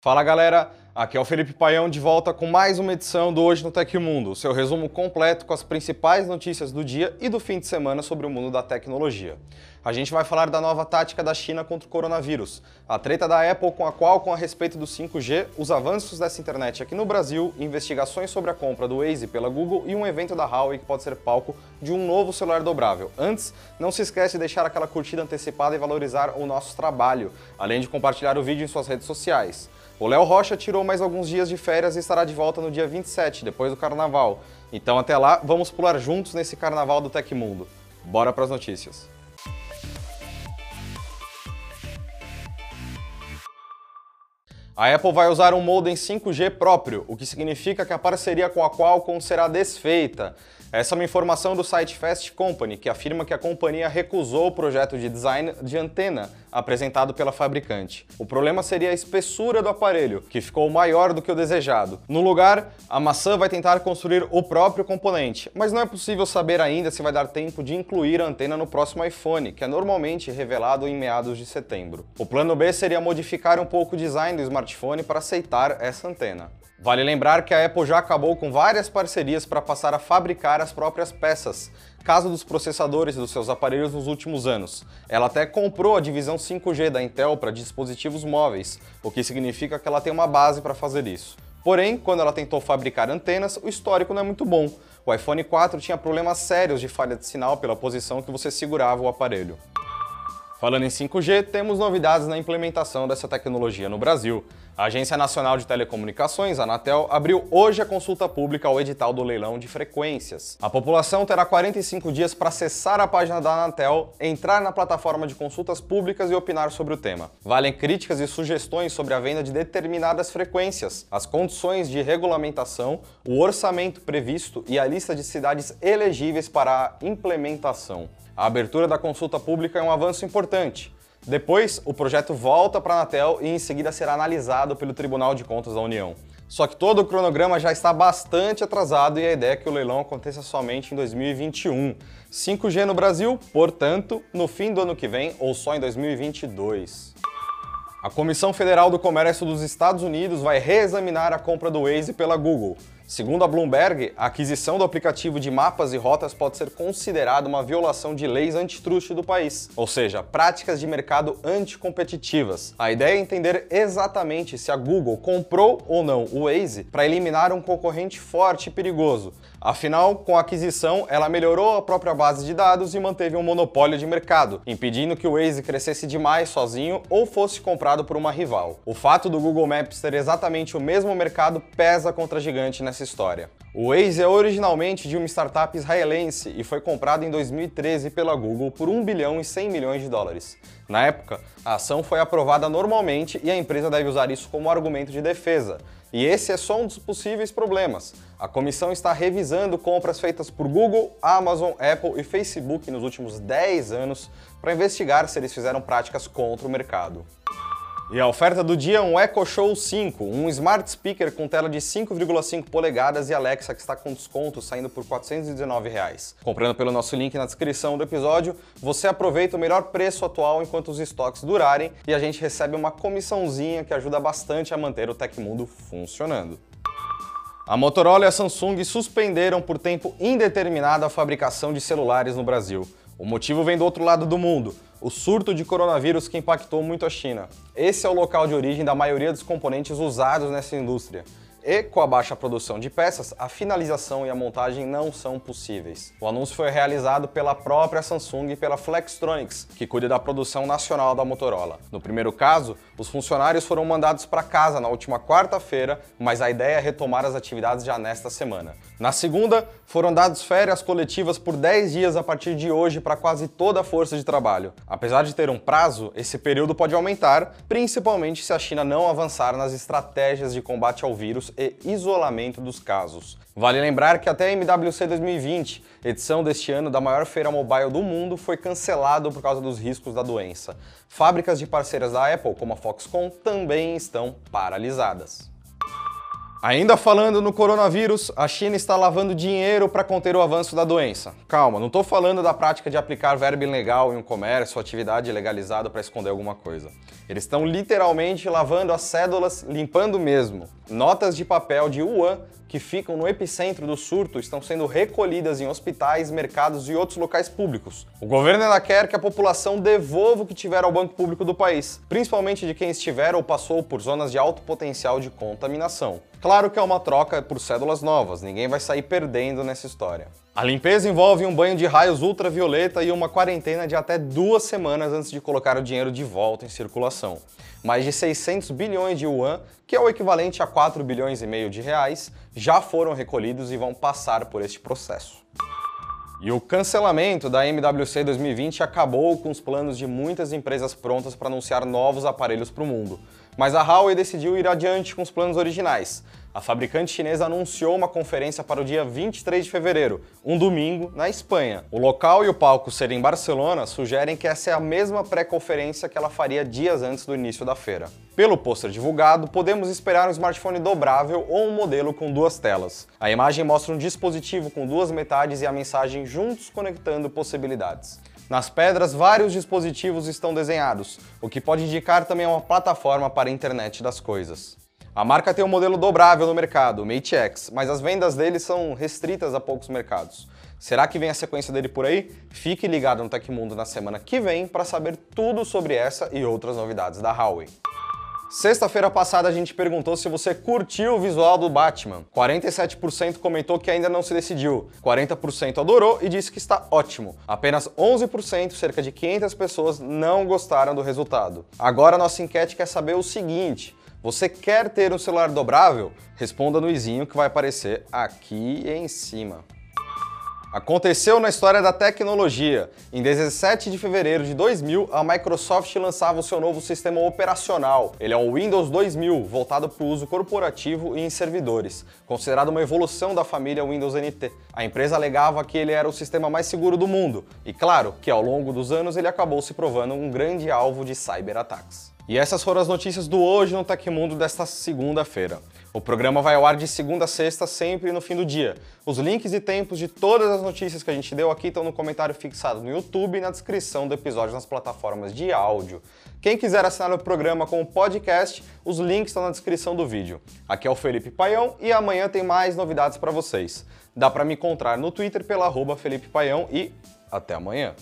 Fala galera, aqui é o Felipe Paião de volta com mais uma edição do Hoje no Tecmundo, seu resumo completo com as principais notícias do dia e do fim de semana sobre o mundo da tecnologia. A gente vai falar da nova tática da China contra o coronavírus, a treta da Apple com a Qualcomm a respeito do 5G, os avanços dessa internet aqui no Brasil, investigações sobre a compra do Waze pela Google e um evento da Huawei que pode ser palco de um novo celular dobrável. Antes, não se esquece de deixar aquela curtida antecipada e valorizar o nosso trabalho, além de compartilhar o vídeo em suas redes sociais. O Léo Rocha tirou mais alguns dias de férias e estará de volta no dia 27, depois do carnaval. Então até lá, vamos pular juntos nesse carnaval do Tecmundo. Bora para as notícias. A Apple vai usar um modem 5G próprio, o que significa que a parceria com a Qualcomm será desfeita. Essa é uma informação do site Fast Company, que afirma que a companhia recusou o projeto de design de antena apresentado pela fabricante. O problema seria a espessura do aparelho, que ficou maior do que o desejado. No lugar, a maçã vai tentar construir o próprio componente, mas não é possível saber ainda se vai dar tempo de incluir a antena no próximo iPhone, que é normalmente revelado em meados de setembro. O plano B seria modificar um pouco o design do smartphone para aceitar essa antena. Vale lembrar que a Apple já acabou com várias parcerias para passar a fabricar as próprias peças, caso dos processadores dos seus aparelhos nos últimos anos. Ela até comprou a divisão 5G da Intel para dispositivos móveis, o que significa que ela tem uma base para fazer isso. Porém, quando ela tentou fabricar antenas, o histórico não é muito bom. O iPhone 4 tinha problemas sérios de falha de sinal pela posição que você segurava o aparelho. Falando em 5G, temos novidades na implementação dessa tecnologia no Brasil. A Agência Nacional de Telecomunicações, Anatel, abriu hoje a consulta pública ao edital do leilão de frequências. A população terá 45 dias para acessar a página da Anatel, entrar na plataforma de consultas públicas e opinar sobre o tema. Valem críticas e sugestões sobre a venda de determinadas frequências, as condições de regulamentação, o orçamento previsto e a lista de cidades elegíveis para a implementação. A abertura da consulta pública é um avanço importante. Depois, o projeto volta para a Anatel e em seguida será analisado pelo Tribunal de Contas da União. Só que todo o cronograma já está bastante atrasado e a ideia é que o leilão aconteça somente em 2021. 5G no Brasil, portanto, no fim do ano que vem ou só em 2022. A Comissão Federal do Comércio dos Estados Unidos vai reexaminar a compra do Waze pela Google. Segundo a Bloomberg, a aquisição do aplicativo de mapas e rotas pode ser considerada uma violação de leis antitruste do país, ou seja, práticas de mercado anticompetitivas. A ideia é entender exatamente se a Google comprou ou não o Waze para eliminar um concorrente forte e perigoso. Afinal, com a aquisição, ela melhorou a própria base de dados e manteve um monopólio de mercado, impedindo que o Waze crescesse demais sozinho ou fosse comprado por uma rival. O fato do Google Maps ter exatamente o mesmo mercado pesa contra a gigante nessa história. O Waze é originalmente de uma startup israelense e foi comprado em 2013 pela Google por 1 bilhão e 100 milhões de dólares. Na época, a ação foi aprovada normalmente e a empresa deve usar isso como argumento de defesa. E esse é só um dos possíveis problemas. A comissão está revisando compras feitas por Google, Amazon, Apple e Facebook nos últimos 10 anos para investigar se eles fizeram práticas contra o mercado. E a oferta do dia é um Echo Show 5, um smart speaker com tela de 5,5 polegadas e Alexa que está com desconto saindo por 419 reais. Comprando pelo nosso link na descrição do episódio, você aproveita o melhor preço atual enquanto os estoques durarem e a gente recebe uma comissãozinha que ajuda bastante a manter o Tecmundo funcionando. A Motorola e a Samsung suspenderam por tempo indeterminado a fabricação de celulares no Brasil. O motivo vem do outro lado do mundo o surto de coronavírus que impactou muito a China. Esse é o local de origem da maioria dos componentes usados nessa indústria. E, com a baixa produção de peças, a finalização e a montagem não são possíveis. O anúncio foi realizado pela própria Samsung e pela Flextronics, que cuida da produção nacional da Motorola. No primeiro caso, os funcionários foram mandados para casa na última quarta-feira, mas a ideia é retomar as atividades já nesta semana. Na segunda, foram dados férias coletivas por 10 dias a partir de hoje para quase toda a força de trabalho. Apesar de ter um prazo, esse período pode aumentar, principalmente se a China não avançar nas estratégias de combate ao vírus e isolamento dos casos. Vale lembrar que até a MWC 2020, edição deste ano da maior feira mobile do mundo, foi cancelado por causa dos riscos da doença. Fábricas de parceiras da Apple, como a Foxconn, também estão paralisadas. Ainda falando no coronavírus, a China está lavando dinheiro para conter o avanço da doença. Calma, não estou falando da prática de aplicar verbo ilegal em um comércio ou atividade legalizada para esconder alguma coisa. Eles estão literalmente lavando as cédulas, limpando mesmo. Notas de papel de Wuhan que ficam no epicentro do surto estão sendo recolhidas em hospitais, mercados e outros locais públicos. O governo ainda quer que a população devolva o que tiver ao banco público do país, principalmente de quem estiver ou passou por zonas de alto potencial de contaminação. Claro que é uma troca por cédulas novas, ninguém vai sair perdendo nessa história. A limpeza envolve um banho de raios ultravioleta e uma quarentena de até duas semanas antes de colocar o dinheiro de volta em circulação. Mais de 600 bilhões de yuan, que é o equivalente a 4 bilhões e meio de reais, já foram recolhidos e vão passar por este processo. E o cancelamento da MWC 2020 acabou com os planos de muitas empresas prontas para anunciar novos aparelhos para o mundo. Mas a Huawei decidiu ir adiante com os planos originais. A fabricante chinesa anunciou uma conferência para o dia 23 de fevereiro, um domingo, na Espanha. O local e o palco serem em Barcelona sugerem que essa é a mesma pré-conferência que ela faria dias antes do início da feira. Pelo pôster divulgado, podemos esperar um smartphone dobrável ou um modelo com duas telas. A imagem mostra um dispositivo com duas metades e a mensagem juntos conectando possibilidades. Nas pedras, vários dispositivos estão desenhados, o que pode indicar também uma plataforma para a internet das coisas. A marca tem um modelo dobrável no mercado, o Mate X, mas as vendas dele são restritas a poucos mercados. Será que vem a sequência dele por aí? Fique ligado no Tecmundo na semana que vem para saber tudo sobre essa e outras novidades da Huawei. Sexta-feira passada a gente perguntou se você curtiu o visual do Batman. 47% comentou que ainda não se decidiu, 40% adorou e disse que está ótimo. Apenas 11%, cerca de 500 pessoas, não gostaram do resultado. Agora nossa enquete quer saber o seguinte: você quer ter um celular dobrável? Responda no izinho que vai aparecer aqui em cima. Aconteceu na história da tecnologia. Em 17 de fevereiro de 2000, a Microsoft lançava o seu novo sistema operacional. Ele é o Windows 2000, voltado para o uso corporativo e em servidores, considerado uma evolução da família Windows NT. A empresa alegava que ele era o sistema mais seguro do mundo, e claro que ao longo dos anos ele acabou se provando um grande alvo de cyberataques. E essas foram as notícias do Hoje no Tecmundo desta segunda-feira. O programa vai ao ar de segunda a sexta, sempre no fim do dia. Os links e tempos de todas as notícias que a gente deu aqui estão no comentário fixado no YouTube e na descrição do episódio nas plataformas de áudio. Quem quiser assinar o programa com o podcast, os links estão na descrição do vídeo. Aqui é o Felipe Paião e amanhã tem mais novidades para vocês. Dá para me encontrar no Twitter pela arroba Felipe Paião e até amanhã.